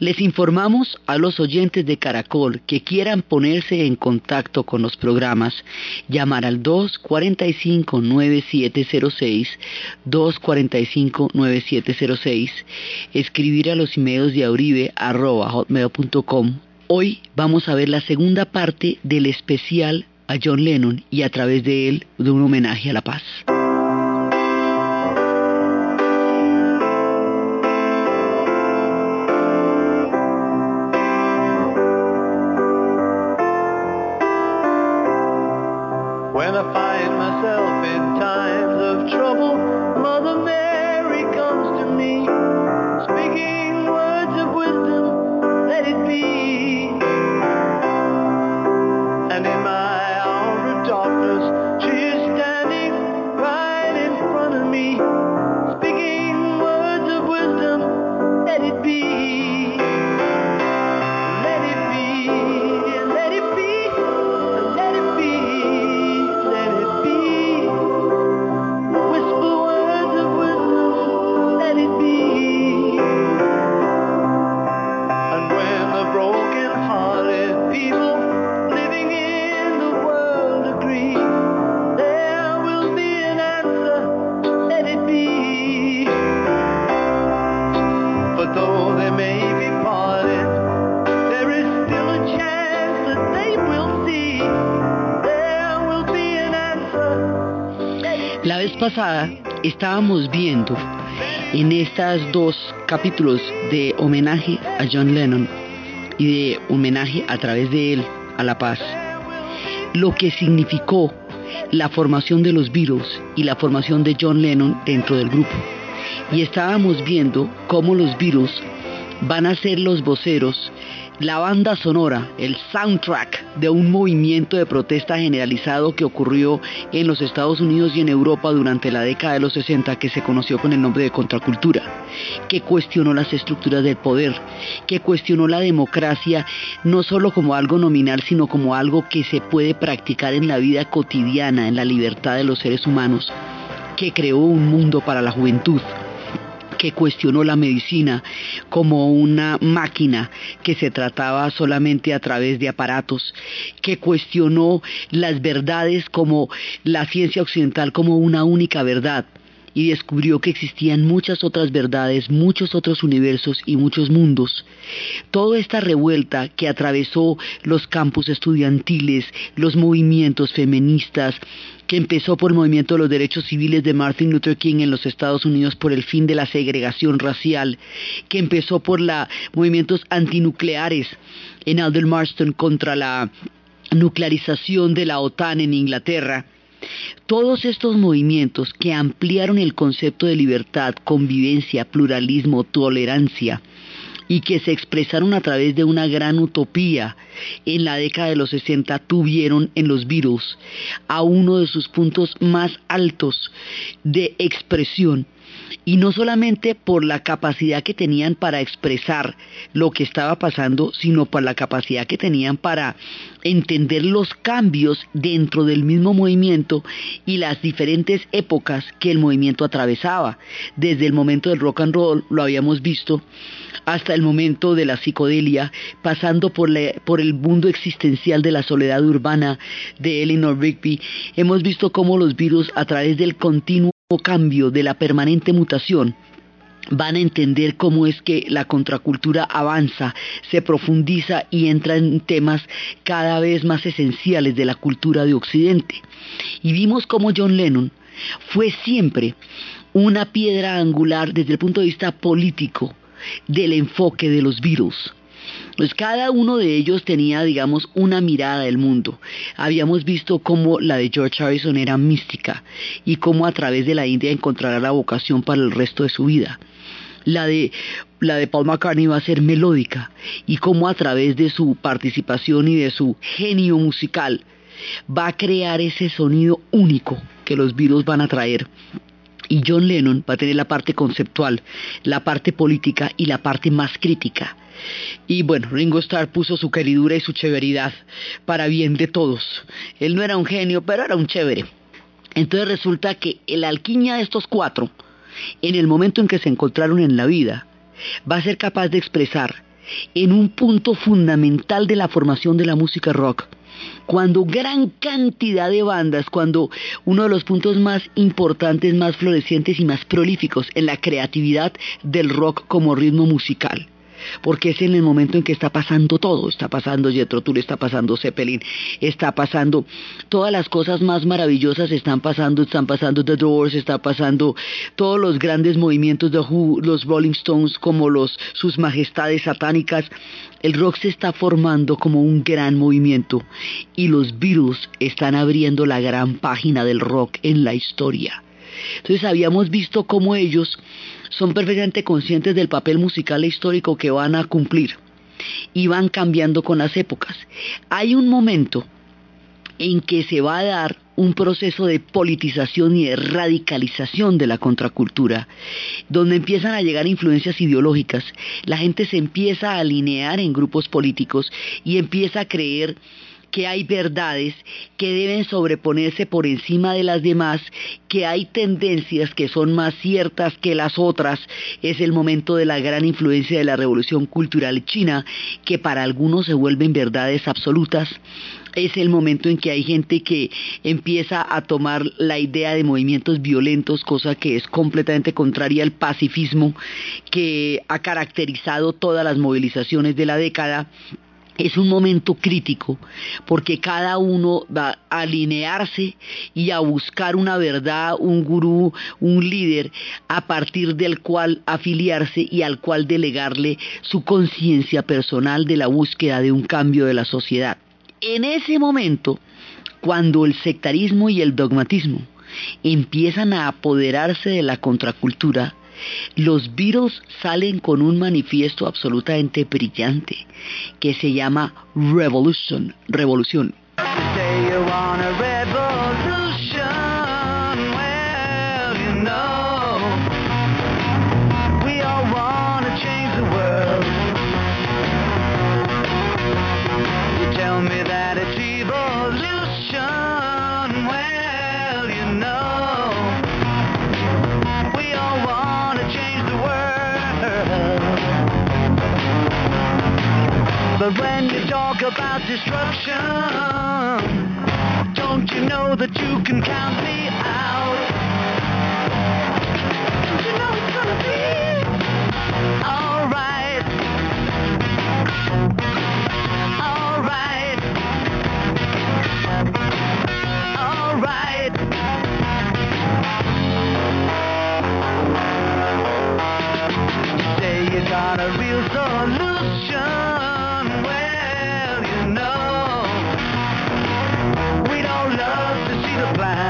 Les informamos a los oyentes de Caracol que quieran ponerse en contacto con los programas, llamar al 245-9706, 245-9706, escribir a los emails de auribe Hoy vamos a ver la segunda parte del especial a John Lennon y a través de él de un homenaje a la paz. Pasada estábamos viendo en estos dos capítulos de homenaje a John Lennon y de homenaje a través de él a la paz, lo que significó la formación de los Beatles y la formación de John Lennon dentro del grupo. Y estábamos viendo cómo los Beatles van a ser los voceros la banda sonora, el soundtrack de un movimiento de protesta generalizado que ocurrió en los Estados Unidos y en Europa durante la década de los 60 que se conoció con el nombre de contracultura, que cuestionó las estructuras del poder, que cuestionó la democracia no solo como algo nominal, sino como algo que se puede practicar en la vida cotidiana, en la libertad de los seres humanos, que creó un mundo para la juventud que cuestionó la medicina como una máquina que se trataba solamente a través de aparatos, que cuestionó las verdades como la ciencia occidental como una única verdad y descubrió que existían muchas otras verdades, muchos otros universos y muchos mundos. Toda esta revuelta que atravesó los campus estudiantiles, los movimientos feministas, que empezó por el movimiento de los derechos civiles de Martin Luther King en los Estados Unidos por el fin de la segregación racial, que empezó por los movimientos antinucleares en Alder Marston contra la nuclearización de la OTAN en Inglaterra, todos estos movimientos que ampliaron el concepto de libertad, convivencia, pluralismo, tolerancia, y que se expresaron a través de una gran utopía. En la década de los 60 tuvieron en los Beatles a uno de sus puntos más altos de expresión y no solamente por la capacidad que tenían para expresar lo que estaba pasando, sino por la capacidad que tenían para entender los cambios dentro del mismo movimiento y las diferentes épocas que el movimiento atravesaba. Desde el momento del rock and roll, lo habíamos visto, hasta el momento de la psicodelia, pasando por, el mundo existencial de la soledad urbana de Eleanor Rigby, hemos visto cómo los virus a través del continuo cambio de la permanente mutación van a entender cómo es que la contracultura avanza, se profundiza y entra en temas cada vez más esenciales de la cultura de Occidente. Y vimos cómo John Lennon fue siempre una piedra angular desde el punto de vista político del enfoque de los virus. Pues cada uno de ellos tenía, digamos, una mirada del mundo. Habíamos visto cómo la de George Harrison era mística y cómo a través de la India encontrará la vocación para el resto de su vida. La de, la de Paul McCartney va a ser melódica y cómo a través de su participación y de su genio musical va a crear ese sonido único que los Beatles van a traer y John Lennon va a tener la parte conceptual, la parte política y la parte más crítica. Y bueno, Ringo Starr puso su queridura y su chéveridad para bien de todos. Él no era un genio, pero era un chévere. Entonces resulta que la alquimia de estos cuatro, en el momento en que se encontraron en la vida, va a ser capaz de expresar en un punto fundamental de la formación de la música rock, cuando gran cantidad de bandas, cuando uno de los puntos más importantes, más florecientes y más prolíficos en la creatividad del rock como ritmo musical, porque es en el momento en que está pasando todo, está pasando Jethro Tull, está pasando Zeppelin, está pasando todas las cosas más maravillosas están pasando, están pasando The Doors, está pasando todos los grandes movimientos de Who, los Rolling Stones como los sus majestades satánicas, el rock se está formando como un gran movimiento y los Beatles están abriendo la gran página del rock en la historia. Entonces habíamos visto cómo ellos son perfectamente conscientes del papel musical e histórico que van a cumplir y van cambiando con las épocas. Hay un momento en que se va a dar un proceso de politización y de radicalización de la contracultura, donde empiezan a llegar influencias ideológicas, la gente se empieza a alinear en grupos políticos y empieza a creer que hay verdades que deben sobreponerse por encima de las demás, que hay tendencias que son más ciertas que las otras. Es el momento de la gran influencia de la revolución cultural china, que para algunos se vuelven verdades absolutas es el momento en que hay gente que empieza a tomar la idea de movimientos violentos, cosa que es completamente contraria al pacifismo que ha caracterizado todas las movilizaciones de la década es un momento crítico porque cada uno va a alinearse y a buscar una verdad, un gurú, un líder a partir del cual afiliarse y al cual delegarle su conciencia personal de la búsqueda de un cambio de la sociedad. En ese momento, cuando el sectarismo y el dogmatismo empiezan a apoderarse de la contracultura, los Beatles salen con un manifiesto absolutamente brillante que se llama Revolution, revolución. But when you talk about destruction, don't you know that you can count me out? Don't you know it's gonna be alright? Alright. Alright. Say you got a real solution.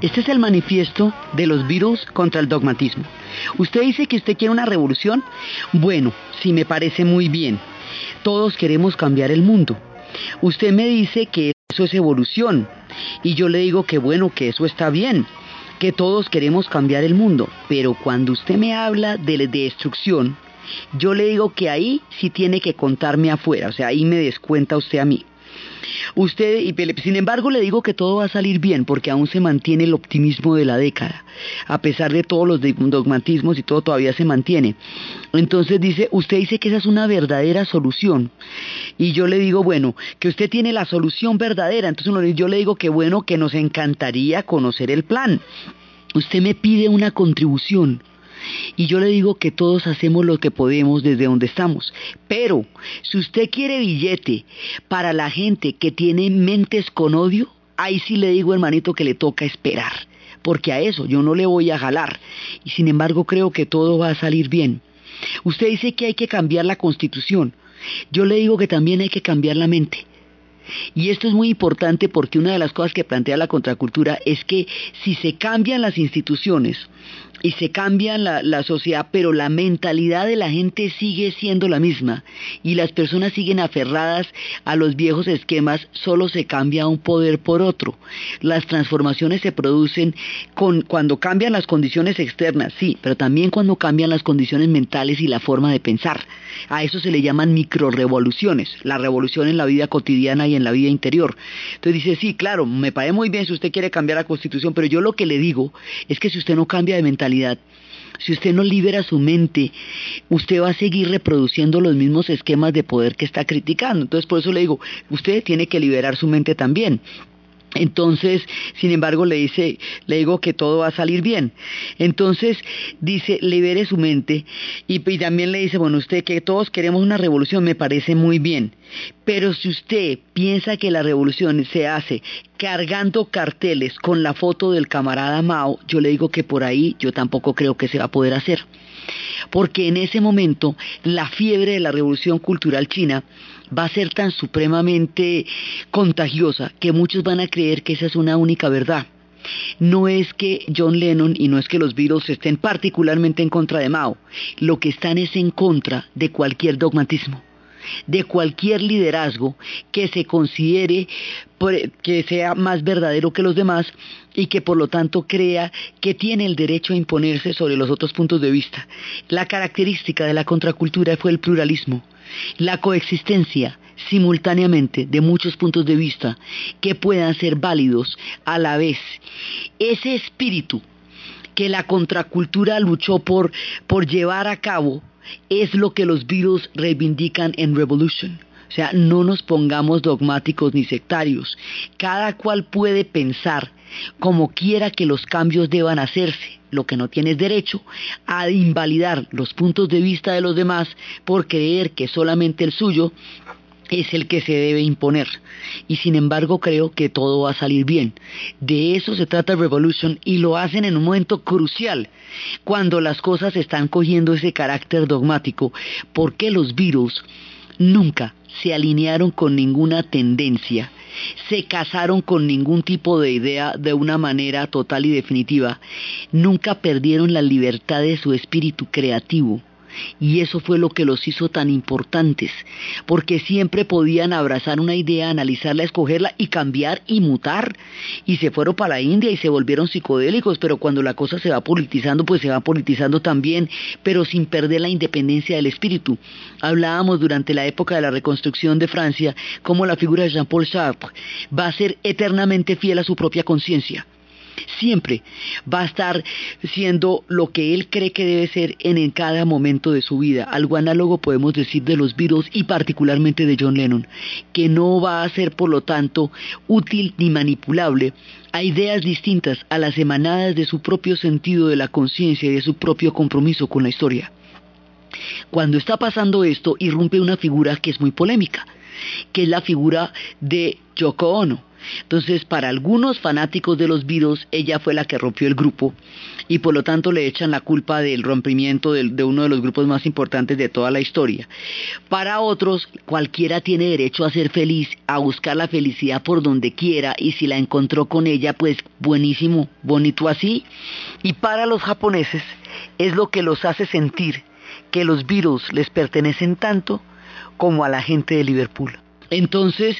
Este es el manifiesto de los virus contra el dogmatismo. Usted dice que usted quiere una revolución. Bueno, sí me parece muy bien. Todos queremos cambiar el mundo. Usted me dice que eso es evolución. Y yo le digo que bueno, que eso está bien, que todos queremos cambiar el mundo. Pero cuando usted me habla de destrucción, yo le digo que ahí sí tiene que contarme afuera, o sea, ahí me descuenta usted a mí. Usted, y sin embargo, le digo que todo va a salir bien porque aún se mantiene el optimismo de la década. A pesar de todos los dogmatismos y todo todavía se mantiene. Entonces dice, usted dice que esa es una verdadera solución. Y yo le digo, bueno, que usted tiene la solución verdadera. Entonces yo le digo que bueno, que nos encantaría conocer el plan. Usted me pide una contribución. Y yo le digo que todos hacemos lo que podemos desde donde estamos. Pero si usted quiere billete para la gente que tiene mentes con odio, ahí sí le digo, hermanito, que le toca esperar. Porque a eso yo no le voy a jalar. Y sin embargo creo que todo va a salir bien. Usted dice que hay que cambiar la constitución. Yo le digo que también hay que cambiar la mente. Y esto es muy importante porque una de las cosas que plantea la contracultura es que si se cambian las instituciones, y se cambia la, la, sociedad, pero la mentalidad de la gente sigue siendo la misma y las personas siguen aferradas a los viejos esquemas, solo se cambia un poder por otro. Las transformaciones se producen con, cuando cambian las condiciones externas, sí, pero también cuando cambian las condiciones mentales y la forma de pensar. A eso se le llaman microrevoluciones, la revolución en la vida cotidiana y en la vida interior. Entonces dice, sí, claro, me parece muy bien si usted quiere cambiar la constitución, pero yo lo que le digo es que si usted no cambia de mentalidad, si usted no libera su mente, usted va a seguir reproduciendo los mismos esquemas de poder que está criticando. Entonces, por eso le digo, usted tiene que liberar su mente también. Entonces, sin embargo, le dice, le digo que todo va a salir bien. Entonces, dice, libere su mente y, y, también le dice, bueno, usted que todos queremos una revolución, me parece muy bien. Pero si usted piensa que la revolución se hace cargando carteles con la foto del camarada Mao, yo le digo que por ahí yo tampoco creo que se va a poder hacer. Porque en ese momento la fiebre de la revolución cultural china va a ser tan supremamente contagiosa que muchos van a creer que esa es una única verdad. No es que John Lennon y no es que los Beatles estén particularmente en contra de Mao, lo que están es en contra de cualquier dogmatismo de cualquier liderazgo que se considere que sea más verdadero que los demás y que por lo tanto crea que tiene el derecho a imponerse sobre los otros puntos de vista. La característica de la contracultura fue el pluralismo, la coexistencia simultáneamente de muchos puntos de vista que puedan ser válidos a la vez. Ese espíritu que la contracultura luchó por, por llevar a cabo es lo que los Beatles reivindican en Revolution. O sea, no nos pongamos dogmáticos ni sectarios. Cada cual puede pensar como quiera que los cambios deban hacerse. Lo que no tienes derecho a invalidar los puntos de vista de los demás por creer que solamente el suyo es el que se debe imponer. Y sin embargo creo que todo va a salir bien. De eso se trata Revolution y lo hacen en un momento crucial, cuando las cosas están cogiendo ese carácter dogmático, porque los virus nunca se alinearon con ninguna tendencia, se casaron con ningún tipo de idea de una manera total y definitiva, nunca perdieron la libertad de su espíritu creativo y eso fue lo que los hizo tan importantes, porque siempre podían abrazar una idea, analizarla, escogerla y cambiar y mutar. Y se fueron para la India y se volvieron psicodélicos, pero cuando la cosa se va politizando, pues se va politizando también, pero sin perder la independencia del espíritu. Hablábamos durante la época de la reconstrucción de Francia cómo la figura de Jean-Paul Sartre va a ser eternamente fiel a su propia conciencia siempre va a estar siendo lo que él cree que debe ser en, cada momento de su vida. Algo análogo podemos decir de los Beatles y particularmente de John Lennon, que no va a ser por lo tanto útil ni manipulable a ideas distintas a las emanadas de su propio sentido de la conciencia y de su propio compromiso con la historia. Cuando está pasando esto, irrumpe una figura que es muy polémica, que es la figura de Yoko Ono entonces, para algunos fanáticos de los Beatles, ella fue la que rompió el grupo y por lo tanto le echan la culpa del rompimiento de, uno de los grupos más importantes de toda la historia. Para otros, cualquiera tiene derecho a ser feliz, a buscar la felicidad por donde quiera y si la encontró con ella, pues buenísimo, bonito así. Y para los japoneses es lo que los hace sentir que los Beatles les pertenecen tanto como a la gente de Liverpool. Entonces,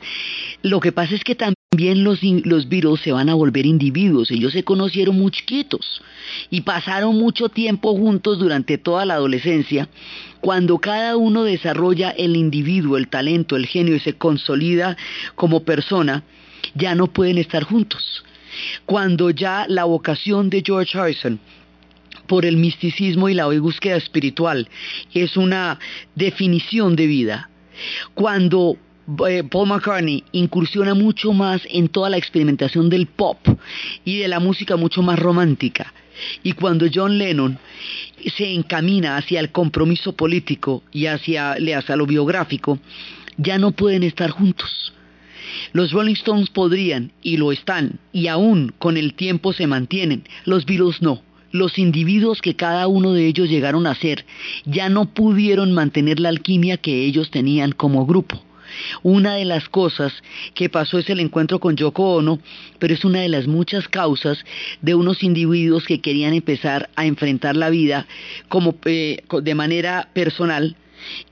lo que pasa es que también los, los Beatles se van a volver individuos. Ellos se conocieron muy chiquitos y pasaron mucho tiempo juntos durante toda la adolescencia. Cuando cada uno desarrolla el individuo, el talento, el genio y se consolida como persona, ya no pueden estar juntos. Cuando ya la vocación de George Harrison por el misticismo y la búsqueda espiritual es una definición de vida. Cuando Paul McCartney incursiona mucho más en toda la experimentación del pop y de la música mucho más romántica. Y cuando John Lennon se encamina hacia el compromiso político y hacia, hacia lo biográfico, ya no pueden estar juntos. Los Rolling Stones podrían, y lo están, y aún con el tiempo se mantienen, los Beatles no. Los individuos que cada uno de ellos llegaron a ser ya no pudieron mantener la alquimia que ellos tenían como grupo Una de las cosas que pasó es el encuentro con Yoko Ono, pero es una de las muchas causas de unos individuos que querían empezar a enfrentar la vida como eh, de manera personal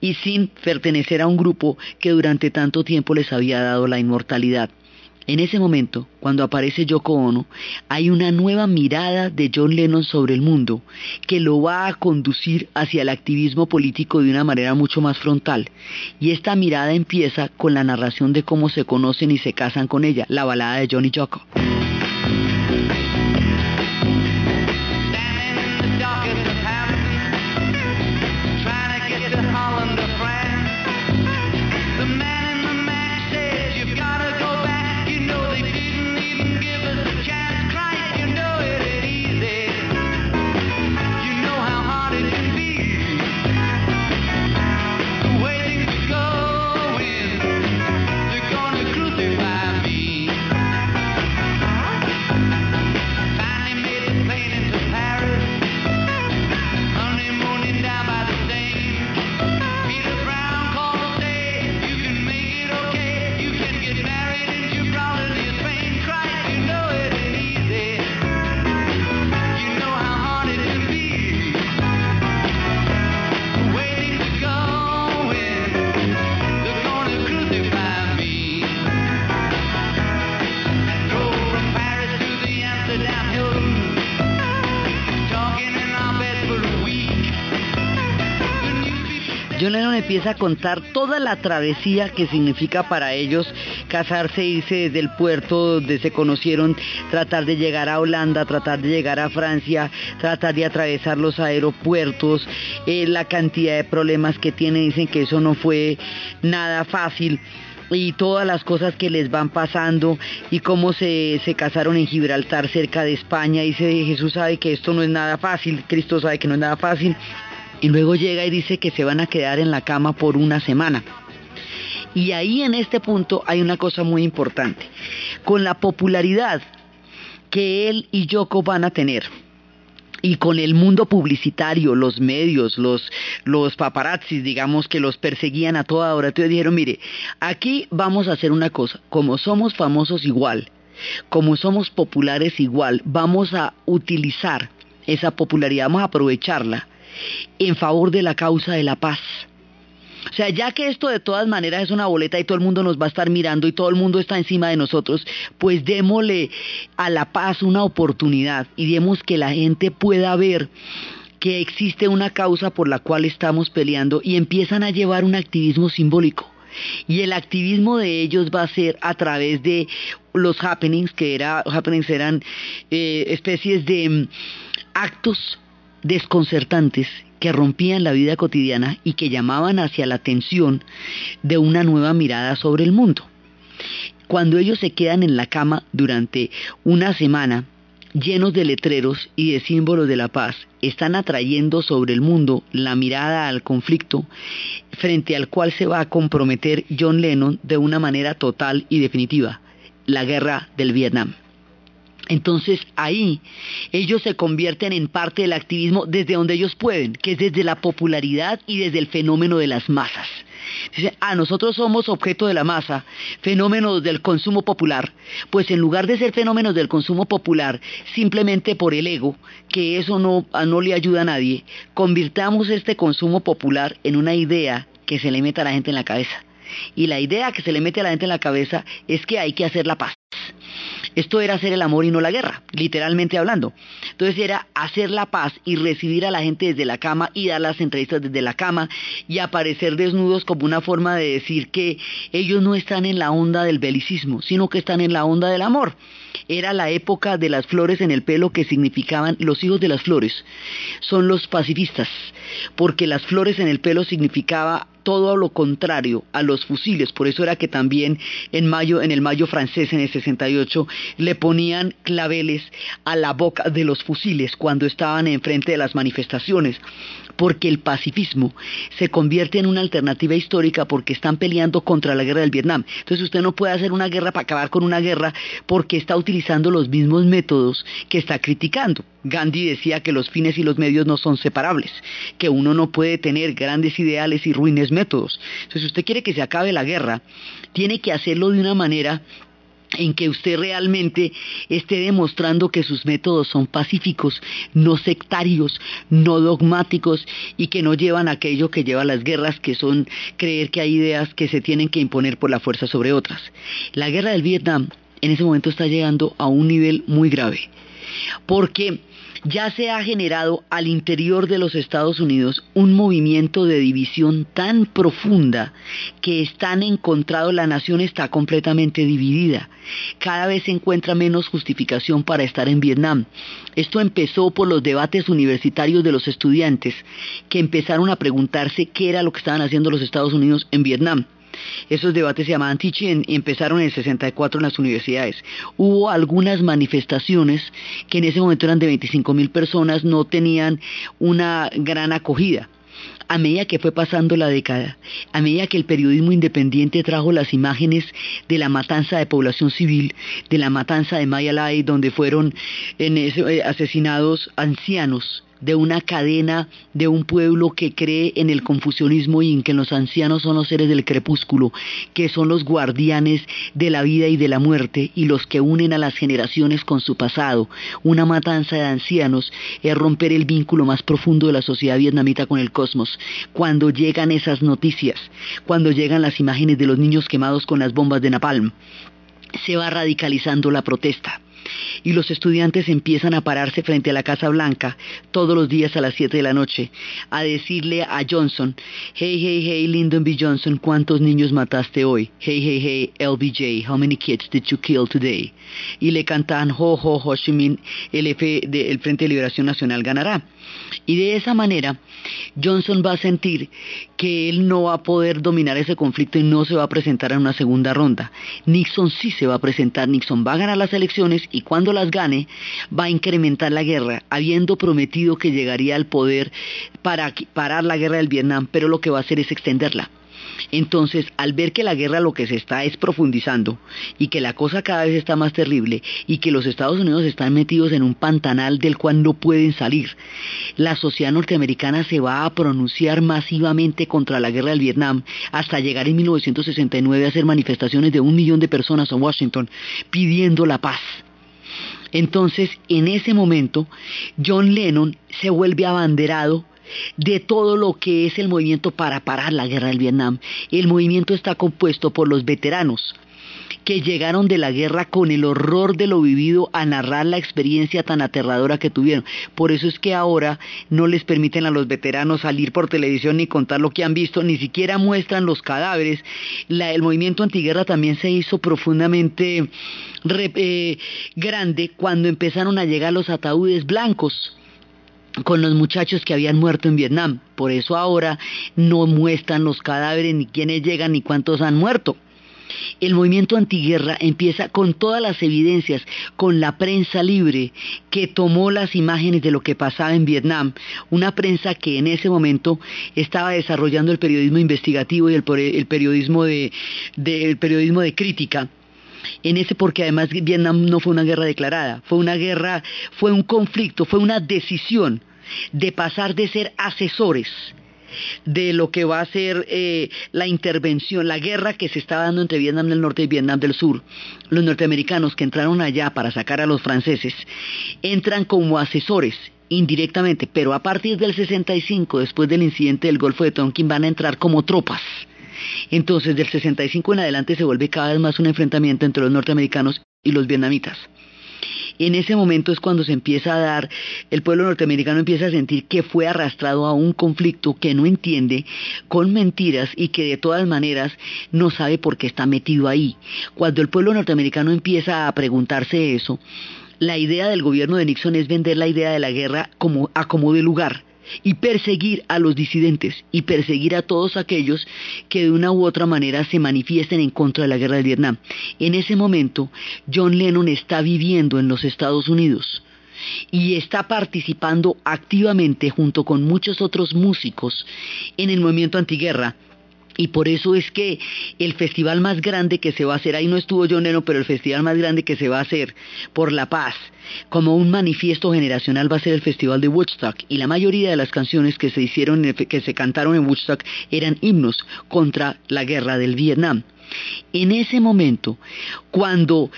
y sin pertenecer a un grupo que durante tanto tiempo les había dado la inmortalidad. En ese momento, cuando aparece Yoko Ono, hay una nueva mirada de John Lennon sobre el mundo que lo va a conducir hacia el activismo político de una manera mucho más frontal. Y esta mirada empieza con la narración de cómo se conocen y se casan con ella, la balada de Johnny Yoko. John Lennon empieza a contar toda la travesía que significa para ellos casarse, irse desde el puerto donde se conocieron, tratar de llegar a Holanda, tratar de llegar a Francia, tratar de atravesar los aeropuertos, eh, la cantidad de problemas que tienen, dicen que eso no fue nada fácil y todas las cosas que les van pasando y cómo se, se casaron en Gibraltar cerca de España. Dice Jesús sabe que esto no es nada fácil, Cristo sabe que no es nada fácil y luego llega y dice que se van a quedar en la cama por una semana. Y ahí en este punto hay una cosa muy importante. Con la popularidad que él y Yoko van a tener, y con el mundo publicitario, los medios, los, los paparazzis, digamos, que los perseguían a toda hora, entonces dijeron, mire, aquí vamos a hacer una cosa, como somos famosos igual, como somos populares igual, vamos a utilizar esa popularidad, vamos a aprovecharla en favor de la causa de la paz. O sea, ya que esto de todas maneras es una boleta y todo el mundo nos va a estar mirando y todo el mundo está encima de nosotros, pues démosle a la paz una oportunidad y demos que la gente pueda ver que existe una causa por la cual estamos peleando y empiezan a llevar un activismo simbólico. Y el activismo de ellos va a ser a través de los happenings, que era, happenings eran eh, especies de mm, actos desconcertantes que rompían la vida cotidiana y que llamaban hacia la atención de una nueva mirada sobre el mundo. Cuando ellos se quedan en la cama durante una semana, llenos de letreros y de símbolos de la paz, están atrayendo sobre el mundo la mirada al conflicto frente al cual se va a comprometer John Lennon de una manera total y definitiva, la guerra del Vietnam. Entonces ahí ellos se convierten en parte del activismo desde donde ellos pueden, que es desde la popularidad y desde el fenómeno de las masas. Dice, ah, nosotros somos objeto de la masa, fenómenos del consumo popular. Pues en lugar de ser fenómenos del consumo popular, simplemente por el ego, que eso no, no le ayuda a nadie, convirtamos este consumo popular en una idea que se le meta a la gente en la cabeza. Y la idea que se le mete a la gente en la cabeza es que hay que hacer la paz. Esto era hacer el amor y no la guerra, literalmente hablando. Entonces era hacer la paz y recibir a la gente desde la cama y dar las entrevistas desde la cama y aparecer desnudos como una forma de decir que ellos no están en la onda del belicismo, sino que están en la onda del amor. Era la época de las flores en el pelo que significaban los hijos de las flores. Son los pacifistas, porque las flores en el pelo significaba todo lo contrario a los fusiles, por eso era que también en mayo, en el mayo francés en el 68, le ponían claveles a la boca de los fusiles cuando estaban enfrente de las manifestaciones, porque el pacifismo se convierte en una alternativa histórica porque están peleando contra la guerra del Vietnam. Entonces usted no puede hacer una guerra para acabar con una guerra porque está utilizando los mismos métodos que está criticando. Gandhi decía que los fines y los medios no son separables, que uno no puede tener grandes ideales y ruines métodos. Entonces, si usted quiere que se acabe la guerra, tiene que hacerlo de una manera en que usted realmente esté demostrando que sus métodos son pacíficos, no sectarios, no dogmáticos y que no llevan aquello que lleva a las guerras, que son creer que hay ideas que se tienen que imponer por la fuerza sobre otras. La guerra del Vietnam en ese momento está llegando a un nivel muy grave, porque ya se ha generado al interior de los Estados Unidos un movimiento de división tan profunda que están encontrado, la nación está completamente dividida. Cada vez se encuentra menos justificación para estar en Vietnam. Esto empezó por los debates universitarios de los estudiantes que empezaron a preguntarse qué era lo que estaban haciendo los Estados Unidos en Vietnam. Esos debates se llamaban teaching y empezaron en el 64 en las universidades. Hubo algunas manifestaciones que en ese momento eran de 25 mil personas, no tenían una gran acogida a medida que fue pasando la década, a medida que el periodismo independiente trajo las imágenes de la matanza de población civil, de la matanza de Mayalay, donde fueron eh, asesinados ancianos de una cadena de un pueblo que cree en el confucianismo y en que los ancianos son los seres del crepúsculo, que son los guardianes de la vida y de la muerte y los que unen a las generaciones con su pasado. Una matanza de ancianos es romper el vínculo más profundo de la sociedad vietnamita con el cosmos. Cuando llegan esas noticias, cuando llegan las imágenes de los niños quemados con las bombas de napalm, se va radicalizando la protesta y los estudiantes empiezan a pararse frente a la Casa Blanca todos los días a las 7 de la noche a decirle a Johnson, hey, hey, hey, Lyndon B. Johnson, ¿cuántos niños mataste hoy? Hey, hey, hey, LBJ, how many kids did you kill today? Y le cantan, ho, ho, Ho Chi el, F de, el Frente de Liberación Nacional ganará. Y de esa manera, Johnson va a sentir que él no va a poder dominar ese conflicto y no se va a presentar en una segunda ronda. Nixon sí se va a presentar, Nixon va a ganar las elecciones y cuando las gane va a incrementar la guerra, habiendo prometido que llegaría al poder para parar la guerra del Vietnam, pero lo que va a hacer es extenderla. Entonces, al ver que la guerra lo que se está es profundizando y que la cosa cada vez está más terrible y que los Estados Unidos están metidos en un pantanal del cual no pueden salir, la sociedad norteamericana se va a pronunciar masivamente contra la guerra del Vietnam hasta llegar en 1969 a hacer manifestaciones de un millón de personas en Washington pidiendo la paz. Entonces, en ese momento, John Lennon se vuelve abanderado de todo lo que es el movimiento para parar la guerra del Vietnam. El movimiento está compuesto por los veteranos que llegaron de la guerra con el horror de lo vivido a narrar la experiencia tan aterradora que tuvieron. Por eso es que ahora no les permiten a los veteranos salir por televisión ni contar lo que han visto, ni siquiera muestran los cadáveres. el movimiento antiguerra también se hizo profundamente eh, grande cuando empezaron a llegar los ataúdes blancos con los muchachos que habían muerto en Vietnam. Por eso ahora no muestran los cadáveres, ni quiénes llegan, ni cuántos han muerto. El movimiento antiguerra empieza con todas las evidencias, con la prensa libre que tomó las imágenes de lo que pasaba en Vietnam, una prensa que en ese momento estaba desarrollando el periodismo investigativo y el, periodismo de, el periodismo de crítica. En ese porque además Vietnam no fue una guerra declarada, fue una guerra, fue un conflicto, fue una decisión de pasar de ser asesores de lo que va a ser eh, la intervención, la guerra que se está dando entre Vietnam del Norte y Vietnam del Sur. Los norteamericanos que entraron allá para sacar a los franceses entran como asesores indirectamente, pero a partir del 65, después del incidente del Golfo de Tonkin, van a entrar como tropas. Entonces, del 65 en adelante se vuelve cada vez más un enfrentamiento entre los norteamericanos y los vietnamitas en ese momento es cuando se empieza a dar, el pueblo norteamericano empieza a sentir que fue arrastrado a un conflicto que no entiende, con mentiras y que de todas maneras no sabe por qué está metido ahí. Cuando el pueblo norteamericano empieza a preguntarse eso, la idea del gobierno de Nixon es vender la idea de la guerra como a como de lugar y perseguir a los disidentes y perseguir a todos aquellos que de una u otra manera se manifiesten en contra de la guerra de Vietnam. En ese momento, John Lennon está viviendo en los Estados Unidos y está participando activamente junto con muchos otros músicos en el movimiento antiguerra Y por eso es que el festival más grande que se va a hacer, ahí no estuvo John Lennon, pero el festival más grande que se va a hacer por la paz, como un manifiesto generacional, va a ser el festival de Woodstock. Y la mayoría de las canciones que se hicieron, que se cantaron en Woodstock, eran himnos contra la guerra del Vietnam. En ese momento, cuando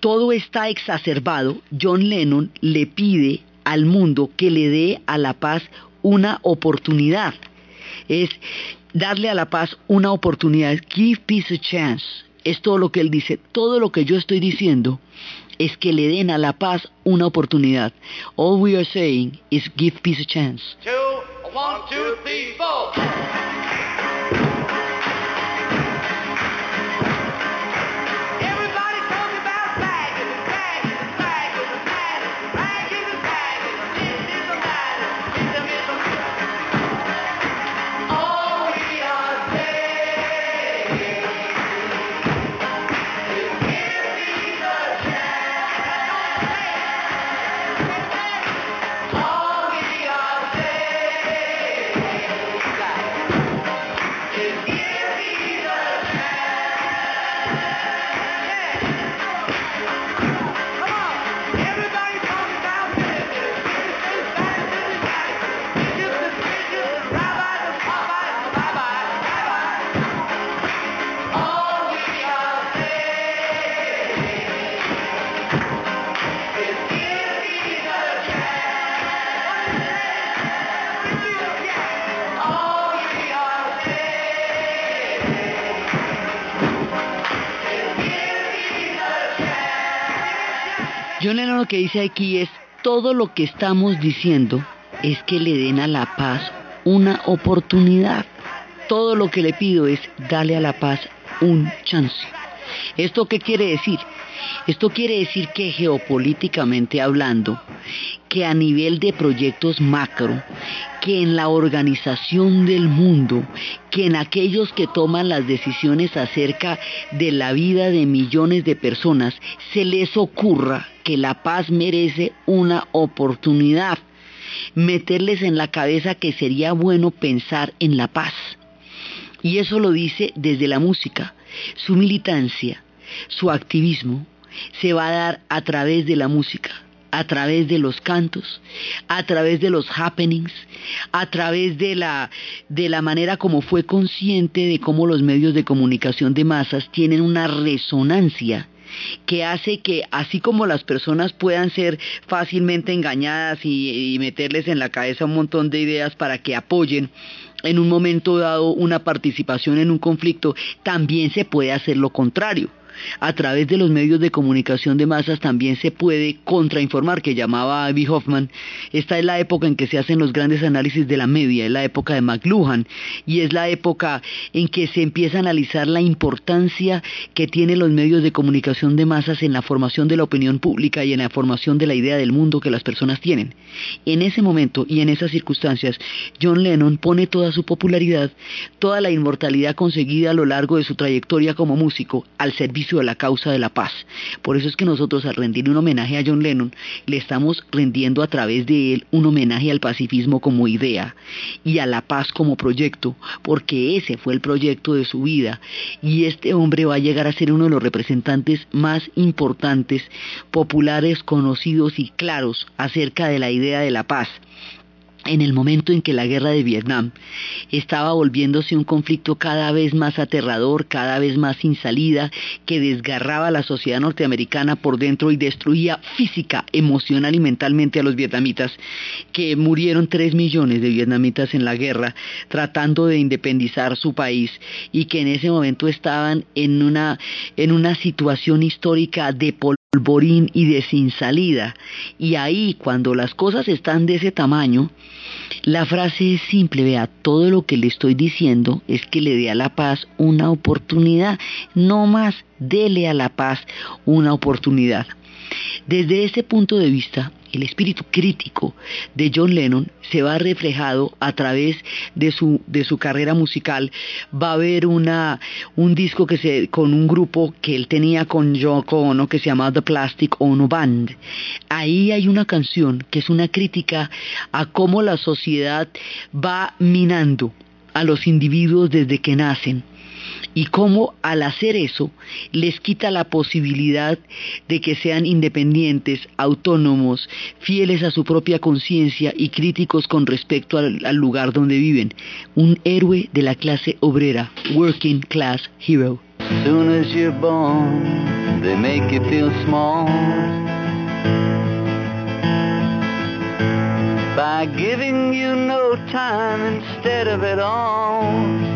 todo está exacerbado, John Lennon le pide al mundo que le dé a la paz una oportunidad. Es darle a la paz una oportunidad. Give peace a chance. Es todo lo que él dice. Todo lo que yo estoy diciendo es que le den a la paz una oportunidad. All we are saying is give peace a chance. Lo que dice aquí es, todo lo que estamos diciendo es que le den a la paz una oportunidad. Todo lo que le pido es darle a la paz un chance. ¿Esto qué quiere decir? Esto quiere decir que geopolíticamente hablando, que a nivel de proyectos macro, que en la organización del mundo, que en aquellos que toman las decisiones acerca de la vida de millones de personas, se les ocurra que la paz merece una oportunidad, meterles en la cabeza que sería bueno pensar en la paz. Y eso lo dice desde la música. Su militancia, su activismo, se va a dar a través de la música, a través de los cantos, a través de los happenings, a través de la, de la manera como fue consciente de cómo los medios de comunicación de masas tienen una resonancia que hace que así como las personas puedan ser fácilmente engañadas y, y, meterles en la cabeza un montón de ideas para que apoyen en un momento dado una participación en un conflicto, también se puede hacer lo contrario a través de los medios de comunicación de masas también se puede contrainformar, que llamaba Abby Hoffman. Esta es la época en que se hacen los grandes análisis de la media, es la época de McLuhan, y es la época en que se empieza a analizar la importancia que tienen los medios de comunicación de masas en la formación de la opinión pública y en la formación de la idea del mundo que las personas tienen. En ese momento y en esas circunstancias, John Lennon pone toda su popularidad, toda la inmortalidad conseguida a lo largo de su trayectoria como músico al servicio de la causa de la paz. Por eso es que nosotros al rendir un homenaje a John Lennon, le estamos rendiendo a través de él un homenaje al pacifismo como idea y a la paz como proyecto, porque ese fue el proyecto de su vida y este hombre va a llegar a ser uno de los representantes más importantes, populares, conocidos y claros acerca de la idea de la paz en el momento en que la guerra de Vietnam estaba volviéndose un conflicto cada vez más aterrador, cada vez más sin salida, que desgarraba a la sociedad norteamericana por dentro y destruía física, emocional y mentalmente a los vietnamitas, que murieron tres millones de vietnamitas en la guerra tratando de independizar su país y que en ese momento estaban en una, en una situación histórica de y de sin salida. Y ahí, cuando las cosas están de ese tamaño, la frase es simple, vea, todo lo que le estoy diciendo es que le dé a la paz una oportunidad, no más, dele a la paz una oportunidad. Desde ese punto de vista, el espíritu crítico de John Lennon se va reflejado a través de su, de su carrera musical. Va a haber una, un disco que se, con un grupo que él tenía con Yoko Ono que se llama The Plastic Ono Band. Ahí hay una canción que es una crítica a cómo la sociedad va minando a los individuos desde que nacen y cómo al hacer eso les quita la posibilidad de que sean independientes, autónomos, fieles a su propia conciencia y críticos con respecto al, lugar donde viven. Un héroe de la clase obrera, working class hero. Soon as you're born, they make you feel small. By giving you no time instead of it all.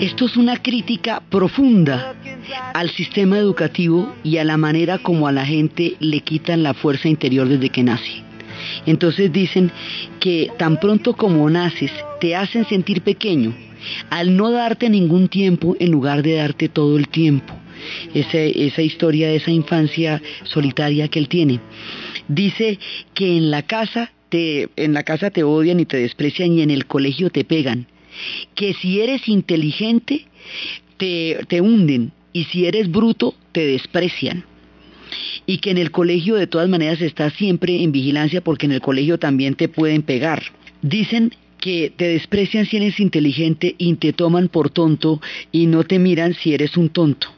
Esto es una crítica profunda al sistema educativo y a la manera como a la gente le quitan la fuerza interior desde que nace. Entonces dicen que tan pronto como naces te hacen sentir pequeño al no darte ningún tiempo en lugar de darte todo el tiempo. Esa historia de esa infancia solitaria que él tiene. Dice que en la casa en la casa te odian y te desprecian y en el colegio te pegan. Que si eres inteligente, te, te hunden y si eres bruto, te desprecian. Y que en el colegio de todas maneras estás siempre en vigilancia porque en el colegio también te pueden pegar. Dicen que te desprecian si eres inteligente y te toman por tonto y no te miran si eres un tonto.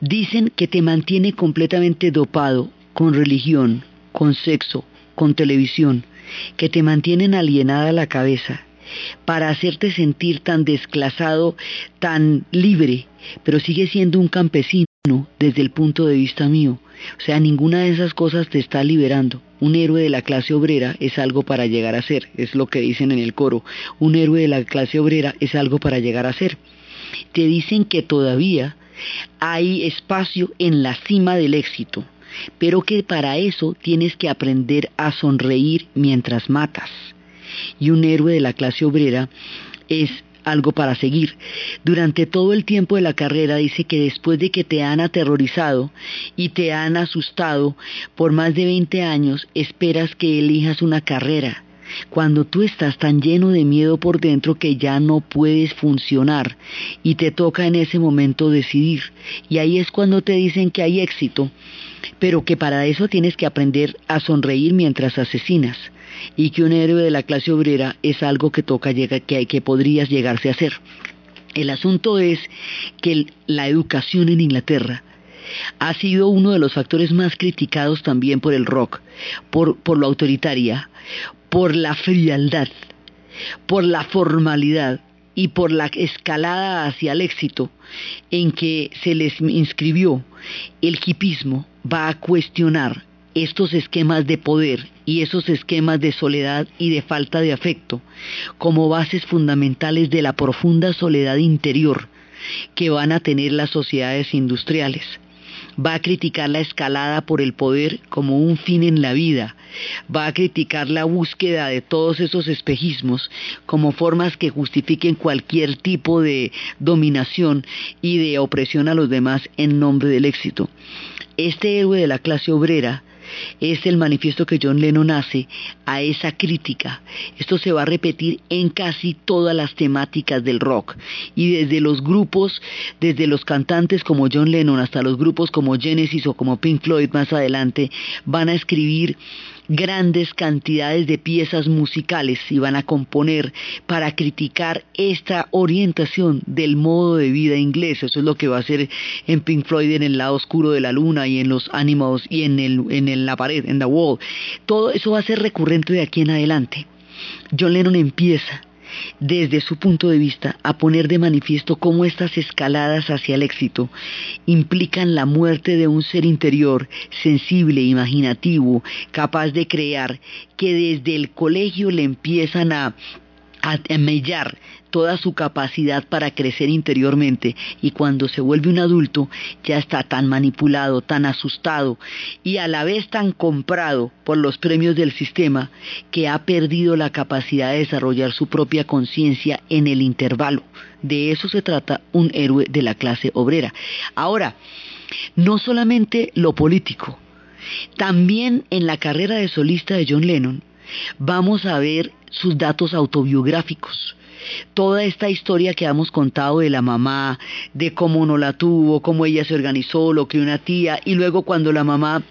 Dicen que te mantiene completamente dopado con religión, con sexo, con televisión que te mantienen alienada la cabeza para hacerte sentir tan desclasado, tan libre, pero sigue siendo un campesino desde el punto de vista mío. O sea, ninguna de esas cosas te está liberando. Un héroe de la clase obrera es algo para llegar a ser, es lo que dicen en el coro. Un héroe de la clase obrera es algo para llegar a ser. Te dicen que todavía hay espacio en la cima del éxito, pero que para eso tienes que aprender a sonreír mientras matas. Y un héroe de la clase obrera es algo para seguir. Durante todo el tiempo de la carrera dice que después de que te han aterrorizado y te han asustado por más de 20 años, esperas que elijas una carrera cuando tú estás tan lleno de miedo por dentro que ya no puedes funcionar y te toca en ese momento decidir. Y ahí es cuando te dicen que hay éxito, pero que para eso tienes que aprender a sonreír mientras asesinas y que un héroe de la clase obrera es algo que toca que, que podrías llegarse a ser. El asunto es que la educación en Inglaterra ha sido uno de los factores más criticados también por el rock, por, por lo autoritaria, por la frialdad, por la formalidad y por la escalada hacia el éxito en que se les inscribió, el hipismo va a cuestionar estos esquemas de poder y esos esquemas de soledad y de falta de afecto como bases fundamentales de la profunda soledad interior que van a tener las sociedades industriales va a criticar la escalada por el poder como un fin en la vida, va a criticar la búsqueda de todos esos espejismos como formas que justifiquen cualquier tipo de dominación y de opresión a los demás en nombre del éxito. Este héroe de la clase obrera es el manifiesto que John Lennon hace a esa crítica. Esto se va a repetir en casi todas las temáticas del rock. Y desde los grupos, desde los cantantes como John Lennon hasta los grupos como Genesis o como Pink Floyd más adelante, van a escribir grandes cantidades de piezas musicales y van a componer para criticar esta orientación del modo de vida inglés. Eso es lo que va a hacer en Pink Floyd en el lado oscuro de la luna y en los ánimos y en, el, en la pared, en The Wall. Todo eso va a ser recurrente de aquí en adelante. John Lennon empieza desde su punto de vista, a poner de manifiesto cómo estas escaladas hacia el éxito implican la muerte de un ser interior, sensible, imaginativo, capaz de crear, que desde el colegio le empiezan a a mellar toda su capacidad para crecer interiormente y cuando se vuelve un adulto ya está tan manipulado, tan asustado y a la vez tan comprado por los premios del sistema que ha perdido la capacidad de desarrollar su propia conciencia en el intervalo. De eso se trata un héroe de la clase obrera. Ahora, no solamente lo político, también en la carrera de solista de John Lennon vamos a ver sus datos autobiográficos. Toda esta historia que hemos contado de la mamá, de cómo no la tuvo, cómo ella se organizó, lo que una tía, y luego cuando la mamá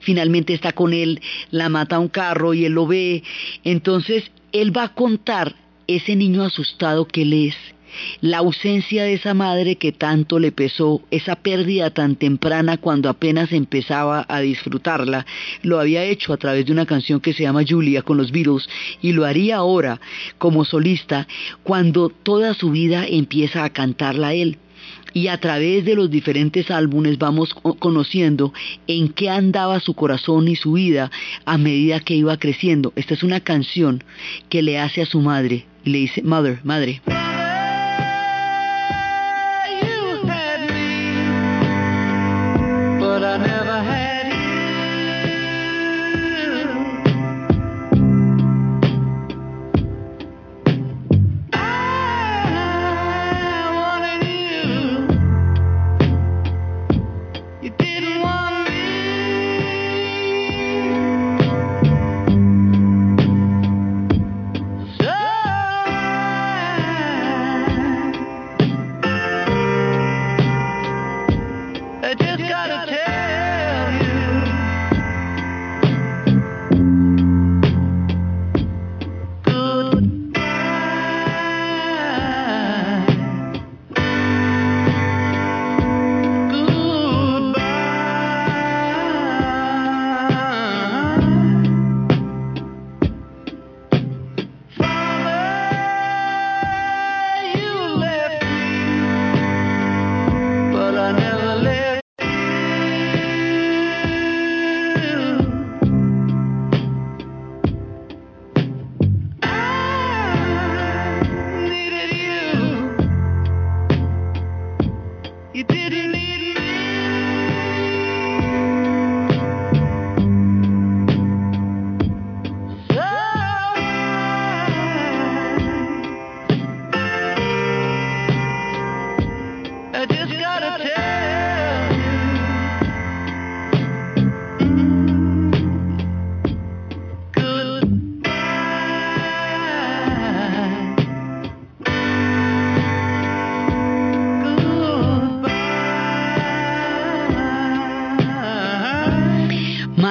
finalmente está con él, la mata un carro y él lo ve, entonces él va a contar ese niño asustado que él es la ausencia de esa madre que tanto le pesó, esa pérdida tan temprana cuando apenas empezaba a disfrutarla, lo había hecho a través de una canción que se llama Julia con los Beatles y lo haría ahora como solista cuando toda su vida empieza a cantarla él y a través de los diferentes álbumes vamos conociendo en qué andaba su corazón y su vida a medida que iba creciendo. Esta es una canción que le hace a su madre, le dice, Mother, madre.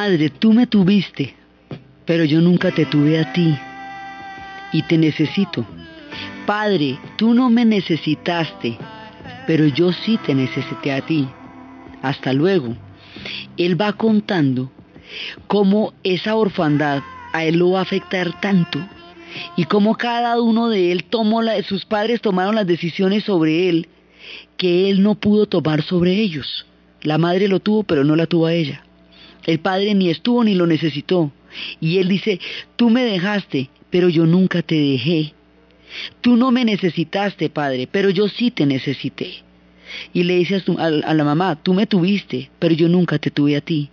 Padre, tú me tuviste, pero yo nunca te tuve a ti y te necesito. Padre, tú no me necesitaste, pero yo sí te necesité a ti. Hasta luego. Él va contando cómo esa orfandad a él lo va a afectar tanto y cómo cada uno de él tomó la, sus padres tomaron las decisiones sobre él que él no pudo tomar sobre ellos. La madre lo tuvo, pero no la tuvo a ella. El padre ni estuvo ni lo necesitó. Y él dice, tú me dejaste, pero yo nunca te dejé. Tú no me necesitaste, padre, pero yo sí te necesité. Y le dice a, la mamá, tú me tuviste, pero yo nunca te tuve a ti.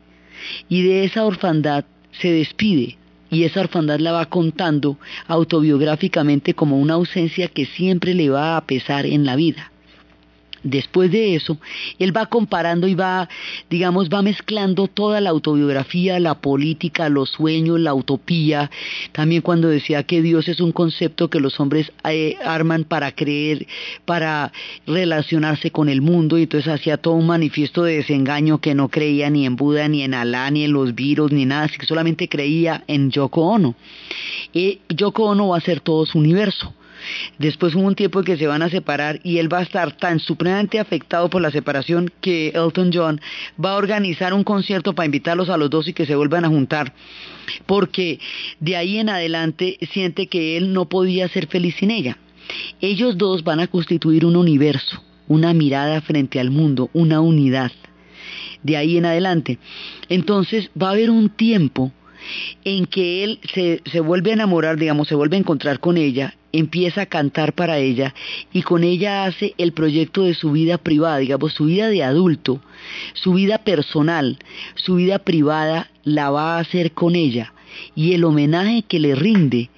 Y de esa orfandad se despide, y esa orfandad la va contando autobiográficamente como una ausencia que siempre le va a pesar en la vida. Después de eso, él va comparando y va, digamos, va mezclando toda la autobiografía, la política, los sueños, la utopía. También cuando decía que Dios es un concepto que los hombres eh, arman para creer, para relacionarse con el mundo, y entonces hacía todo un manifiesto de desengaño que no creía ni en Buda, ni en Alá, ni en los virus, ni nada, así que solamente creía en Yoko Ono. Y Yoko Ono va a ser todo su universo. Después hubo un tiempo en que se van a separar y él va a estar tan supremamente afectado por la separación que Elton John va a organizar un concierto para invitarlos a los dos y que se vuelvan a juntar. Porque de ahí en adelante siente que él no podía ser feliz sin ella. Ellos dos van a constituir un universo, una mirada frente al mundo, una unidad. De ahí en adelante. Entonces va a haber un tiempo en que él se, se, vuelve a enamorar, digamos, se vuelve a encontrar con ella, empieza a cantar para ella y con ella hace el proyecto de su vida privada, digamos, su vida de adulto, su vida personal, su vida privada la va a hacer con ella. Y el homenaje que le rinde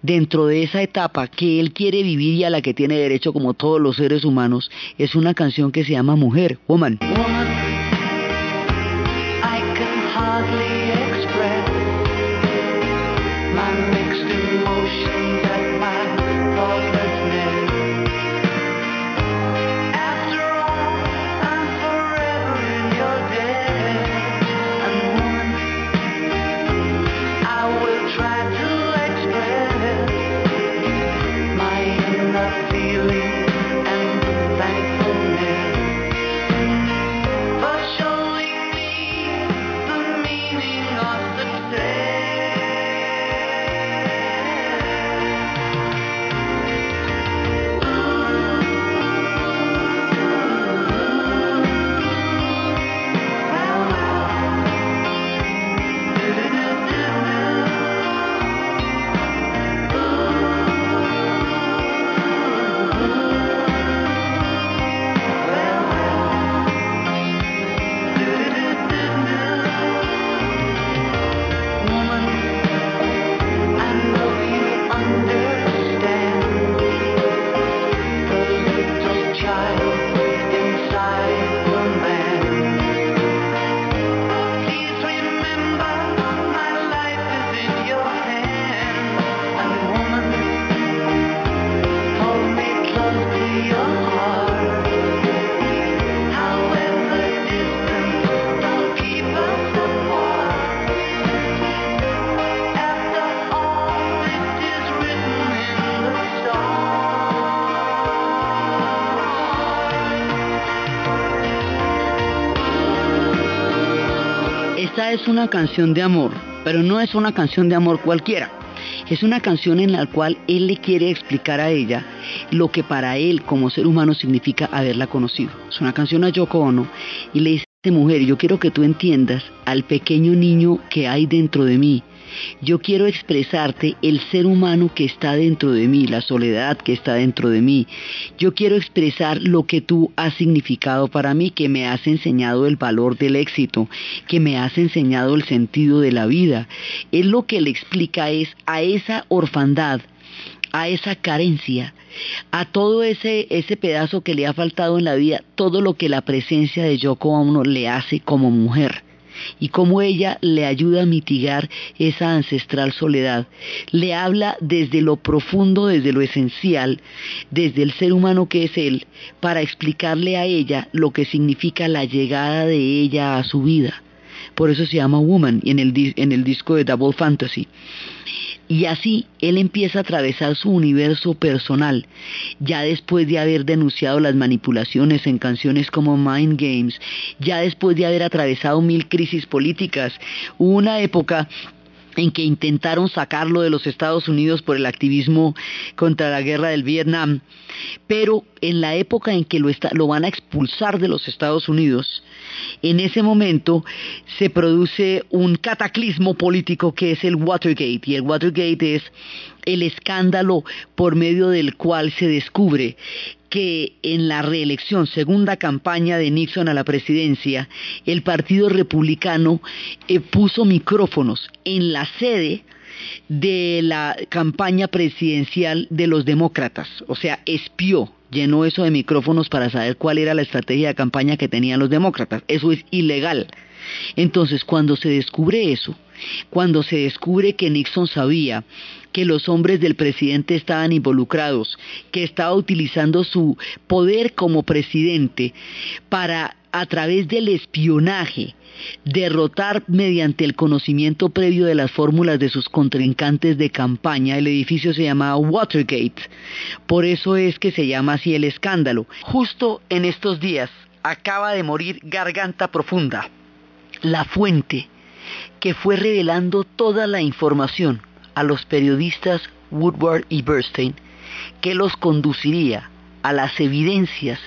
dentro de esa etapa que él quiere vivir y a la que tiene derecho como todos los seres humanos es una canción que se llama Mujer, Woman. Es una canción de amor, pero no es una canción de amor cualquiera. Es una canción en la cual él le quiere explicar a ella lo que para él como ser humano significa haberla conocido. Es una canción a Yoko Ono y le dice, mujer, yo quiero que tú entiendas al pequeño niño que hay dentro de mí, yo quiero expresarte el ser humano que está dentro de mí, la soledad que está dentro de mí. Yo quiero expresar lo que tú has significado para mí, que me has enseñado el valor del éxito, que me has enseñado el sentido de la vida. Él lo que le explica es a esa orfandad, a esa carencia, a todo ese, ese pedazo que le ha faltado en la vida, todo lo que la presencia de Yoko Ono le hace como mujer y cómo ella le ayuda a mitigar esa ancestral soledad. Le habla desde lo profundo, desde lo esencial, desde el ser humano que es él, para explicarle a ella lo que significa la llegada de ella a su vida por eso se llama Woman en el, en el disco de Double Fantasy. Y así él empieza a atravesar su universo personal, ya después de haber denunciado las manipulaciones en canciones como Mind Games, ya después de haber atravesado mil crisis políticas. Una época en que intentaron sacarlo de los Estados Unidos por el activismo contra la guerra del Vietnam, pero en la época en que lo, van a expulsar de los Estados Unidos, en ese momento se produce un cataclismo político que es el Watergate, y el Watergate es el escándalo por medio del cual se descubre que en la reelección, segunda campaña de Nixon a la presidencia, el Partido Republicano eh, puso micrófonos en la sede de la campaña presidencial de los demócratas, o sea, espió, llenó eso de micrófonos para saber cuál era la estrategia de campaña que tenían los demócratas. Eso es ilegal. Entonces, cuando se descubre eso, cuando se descubre que Nixon sabía que los hombres del presidente estaban involucrados, que estaba utilizando su poder como presidente para, a través del espionaje, derrotar mediante el conocimiento previo de las fórmulas de sus contrincantes de campaña. El edificio se llamaba Watergate. Por eso es que se llama así el escándalo. Justo en estos días acaba de morir Garganta Profunda, la fuente que fue revelando toda la información a los periodistas Woodward y Bernstein que los conduciría a las evidencias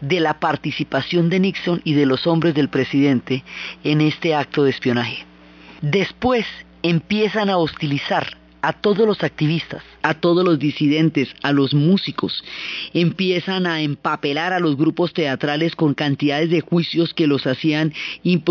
de la participación de Nixon y de los hombres del presidente en este acto de espionaje. Después empiezan a hostilizar a todos los activistas, a todos los disidentes, a los músicos. Empiezan a empapelar a los grupos teatrales con cantidades de juicios que los hacían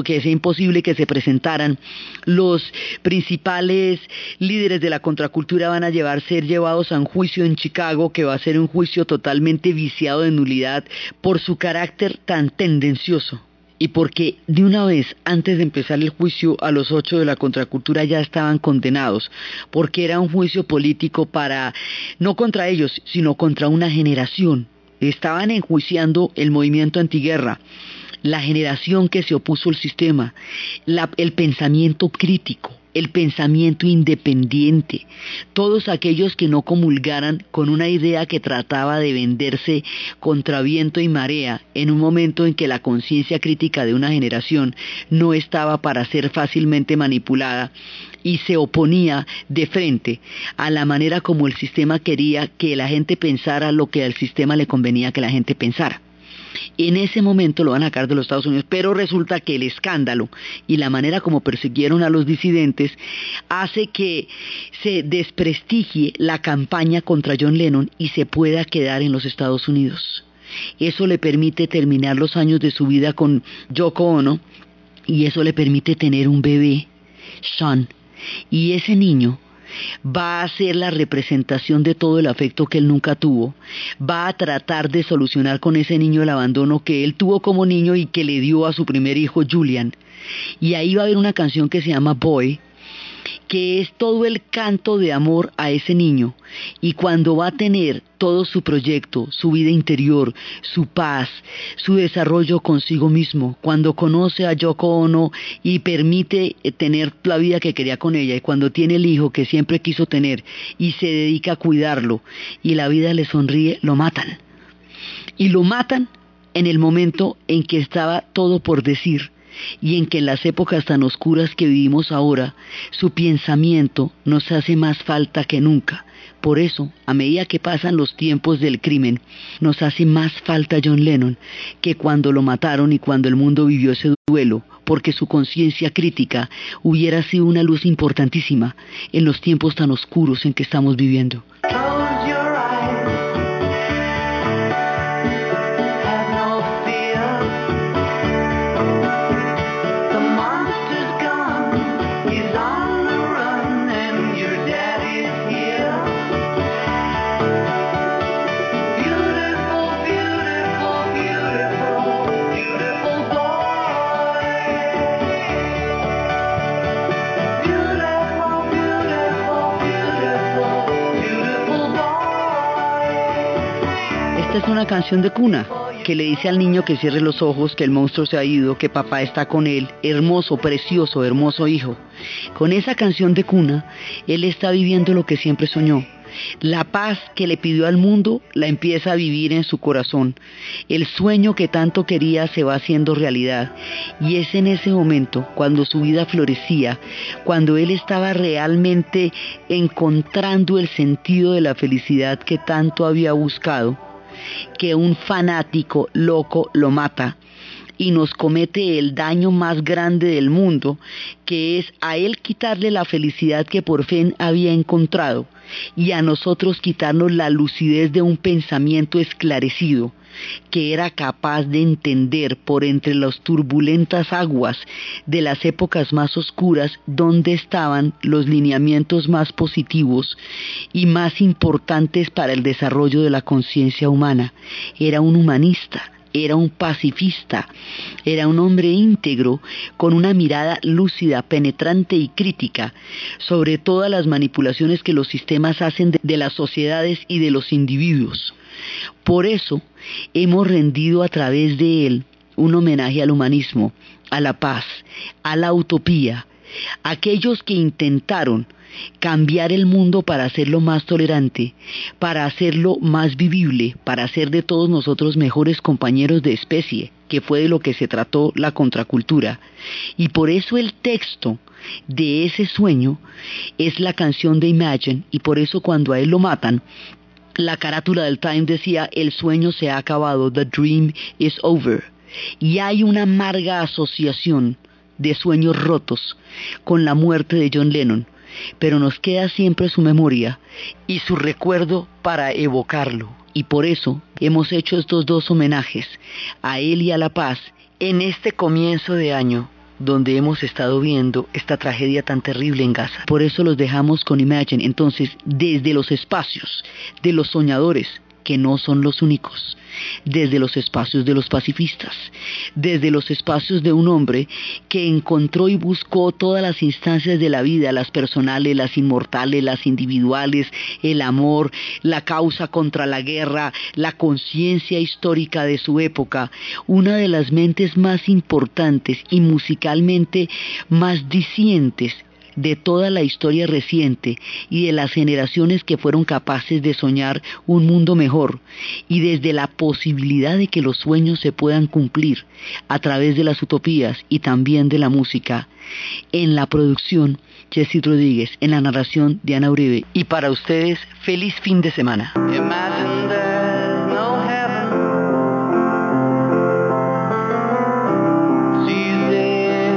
que sea imposible que se presentaran. Los principales líderes de la contracultura van a llevar ser llevados a un juicio en Chicago que va a ser un juicio totalmente viciado de nulidad por su carácter tan tendencioso y porque de una vez antes de empezar el juicio a los ocho de la contracultura ya estaban condenados, porque era un juicio político para, no contra ellos, sino contra una generación. Estaban enjuiciando el movimiento antiguerra, la generación que se opuso al sistema, el pensamiento crítico, el pensamiento independiente, todos aquellos que no comulgaran con una idea que trataba de venderse contra viento y marea en un momento en que la conciencia crítica de una generación no estaba para ser fácilmente manipulada y se oponía de frente a la manera como el sistema quería que la gente pensara lo que al sistema le convenía que la gente pensara. En ese momento lo van a sacar de los Estados Unidos, pero resulta que el escándalo y la manera como persiguieron a los disidentes hace que se desprestigie la campaña contra John Lennon y se pueda quedar en los Estados Unidos. Eso le permite terminar los años de su vida con Yoko Ono y eso le permite tener un bebé, Sean. Y ese niño va a ser la representación de todo el afecto que él nunca tuvo, va a tratar de solucionar con ese niño el abandono que él tuvo como niño y que le dio a su primer hijo Julian. Y ahí va a haber una canción que se llama Boy, que es todo el canto de amor a ese niño y cuando va a tener todo su proyecto, su vida interior, su paz, su desarrollo consigo mismo, cuando conoce a Yoko Ono y permite eh, tener la vida que quería con ella y cuando tiene el hijo que siempre quiso tener y se dedica a cuidarlo y la vida le sonríe, lo matan. Y lo matan en el momento en que estaba todo por decir y en que en las épocas tan oscuras que vivimos ahora, su pensamiento nos hace más falta que nunca. Por eso, a medida que pasan los tiempos del crimen, nos hace más falta John Lennon que cuando lo mataron y cuando el mundo vivió ese duelo, porque su conciencia crítica hubiera sido una luz importantísima en los tiempos tan oscuros en que estamos viviendo. Una canción de cuna que le dice al niño que cierre los ojos, que el monstruo se ha ido, que papá está con él, hermoso, precioso, hermoso hijo. Con esa canción de cuna, él está viviendo lo que siempre soñó, la paz que le pidió al mundo la empieza a vivir en su corazón. El sueño que tanto quería se va haciendo realidad. Y es en ese momento, cuando su vida florecía, cuando él estaba realmente encontrando el sentido de la felicidad que tanto había buscado, que un fanático loco lo mata y nos comete el daño más grande del mundo, que es a él quitarle la felicidad que por fin había encontrado y a nosotros quitarnos la lucidez de un pensamiento esclarecido que era capaz de entender por entre las turbulentas aguas de las épocas más oscuras dónde estaban los lineamientos más positivos y más importantes para el desarrollo de la conciencia humana. Era un humanista era un pacifista, era un hombre íntegro con una mirada lúcida, penetrante y crítica sobre todas las manipulaciones que los sistemas hacen de, las sociedades y de los individuos. Por eso hemos rendido a través de él un homenaje al humanismo, a la paz, a la utopía, aquellos que intentaron cambiar el mundo para hacerlo más tolerante, para hacerlo más vivible, para hacer de todos nosotros mejores compañeros de especie, que fue de lo que se trató la contracultura. Y por eso el texto de ese sueño es la canción de Imagine, y por eso cuando a él lo matan, la carátula del Time decía, el sueño se ha acabado, the dream is over. Y hay una amarga asociación de sueños rotos con la muerte de John Lennon pero nos queda siempre su memoria y su recuerdo para evocarlo. Y por eso hemos hecho estos dos homenajes a él y a la paz en este comienzo de año donde hemos estado viendo esta tragedia tan terrible en Gaza. Por eso los dejamos con Imagine. Entonces, desde los espacios de los soñadores, que no son los únicos, desde los espacios de los pacifistas, desde los espacios de un hombre que encontró y buscó todas las instancias de la vida, las personales, las inmortales, las individuales, el amor, la causa contra la guerra, la conciencia histórica de su época, una de las mentes más importantes y musicalmente más disientes de toda la historia reciente y de las generaciones que fueron capaces de soñar un mundo mejor y desde la posibilidad de que los sueños se puedan cumplir a través de las utopías y también de la música. En la producción, Jesse Rodríguez, en la narración, Diana Uribe. Y para ustedes, feliz fin de semana.